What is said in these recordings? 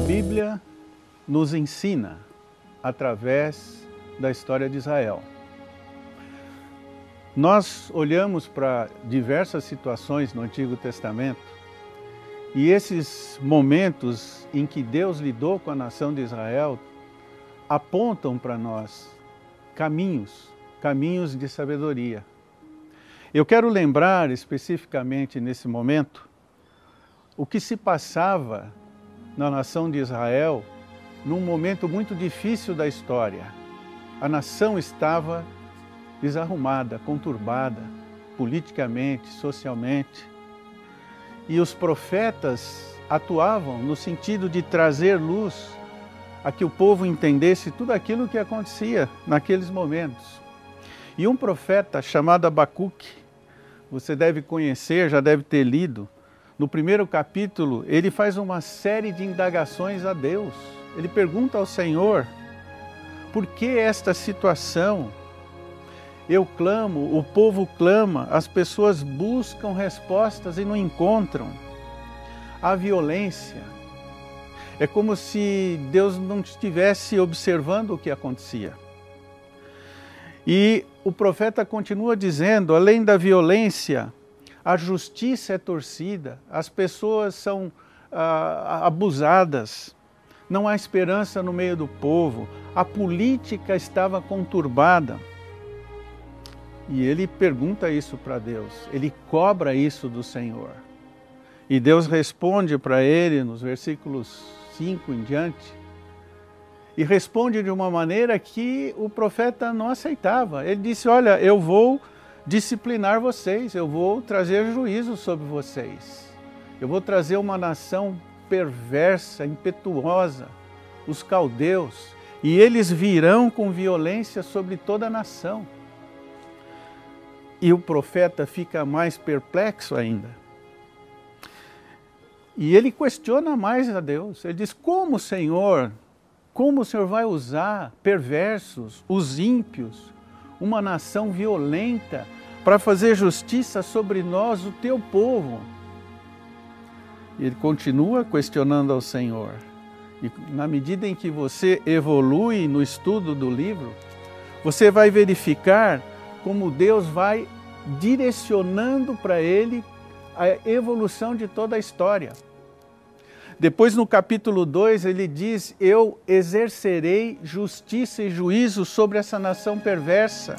A Bíblia nos ensina através da história de Israel. Nós olhamos para diversas situações no Antigo Testamento e esses momentos em que Deus lidou com a nação de Israel apontam para nós caminhos, caminhos de sabedoria. Eu quero lembrar especificamente nesse momento o que se passava na nação de Israel num momento muito difícil da história. A nação estava desarrumada, conturbada, politicamente, socialmente. E os profetas atuavam no sentido de trazer luz a que o povo entendesse tudo aquilo que acontecia naqueles momentos. E um profeta chamado Abacuque, você deve conhecer, já deve ter lido, no primeiro capítulo, ele faz uma série de indagações a Deus. Ele pergunta ao Senhor: por que esta situação? Eu clamo, o povo clama, as pessoas buscam respostas e não encontram. A violência. É como se Deus não estivesse observando o que acontecia. E o profeta continua dizendo: além da violência, a justiça é torcida, as pessoas são ah, abusadas, não há esperança no meio do povo, a política estava conturbada. E ele pergunta isso para Deus, ele cobra isso do Senhor. E Deus responde para ele nos versículos 5 em diante, e responde de uma maneira que o profeta não aceitava. Ele disse: Olha, eu vou disciplinar vocês, eu vou trazer juízo sobre vocês. Eu vou trazer uma nação perversa, impetuosa, os caldeus, e eles virão com violência sobre toda a nação. E o profeta fica mais perplexo ainda. E ele questiona mais a Deus. Ele diz: Como, Senhor, como o Senhor vai usar perversos, os ímpios, uma nação violenta, para fazer justiça sobre nós, o teu povo. E ele continua questionando ao Senhor. E na medida em que você evolui no estudo do livro, você vai verificar como Deus vai direcionando para ele a evolução de toda a história. Depois, no capítulo 2, ele diz: Eu exercerei justiça e juízo sobre essa nação perversa,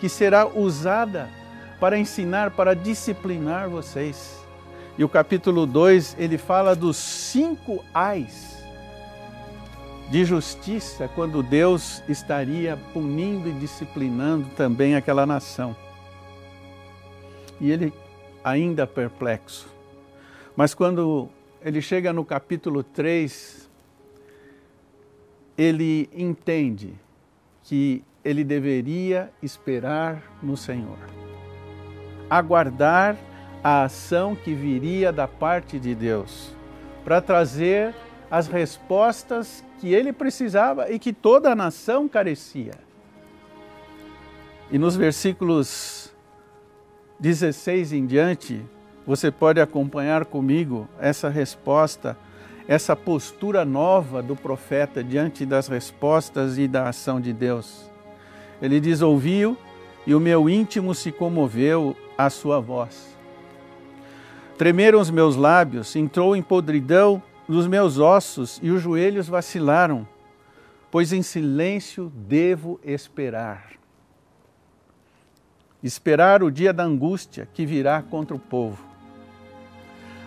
que será usada para ensinar, para disciplinar vocês. E o capítulo 2, ele fala dos cinco ais de justiça, quando Deus estaria punindo e disciplinando também aquela nação. E ele ainda perplexo. Mas quando ele chega no capítulo 3, ele entende que ele deveria esperar no Senhor, aguardar a ação que viria da parte de Deus, para trazer as respostas que ele precisava e que toda a nação carecia. E nos versículos 16 em diante, você pode acompanhar comigo essa resposta, essa postura nova do profeta diante das respostas e da ação de Deus. Ele diz: Ouviu e o meu íntimo se comoveu à sua voz. Tremeram os meus lábios, entrou em podridão nos meus ossos e os joelhos vacilaram, pois em silêncio devo esperar. Esperar o dia da angústia que virá contra o povo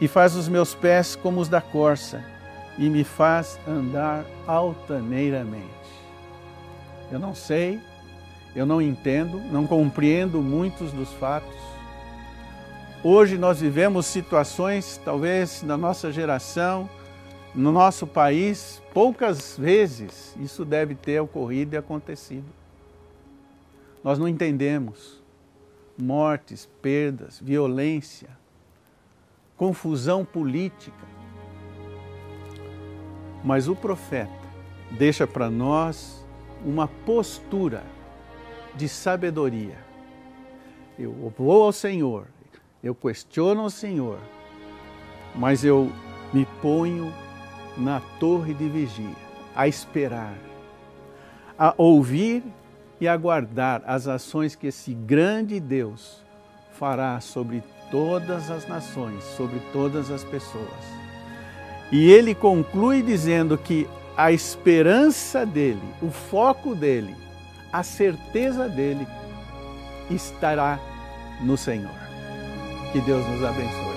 e faz os meus pés como os da corça e me faz andar altaneiramente. Eu não sei, eu não entendo, não compreendo muitos dos fatos. Hoje nós vivemos situações, talvez na nossa geração, No nosso país, poucas vezes isso deve ter ocorrido e acontecido. Nós não entendemos mortes, perdas, violência, confusão política. Mas o profeta deixa para nós uma postura de sabedoria. Eu vou ao Senhor, eu questiono o Senhor, mas eu me ponho na torre de vigia, a esperar, a ouvir e aguardar as ações que esse grande Deus fará sobre todas as nações, sobre todas as pessoas. E ele conclui dizendo que a esperança dele, o foco dele, a certeza dele estará no Senhor. Que Deus nos abençoe.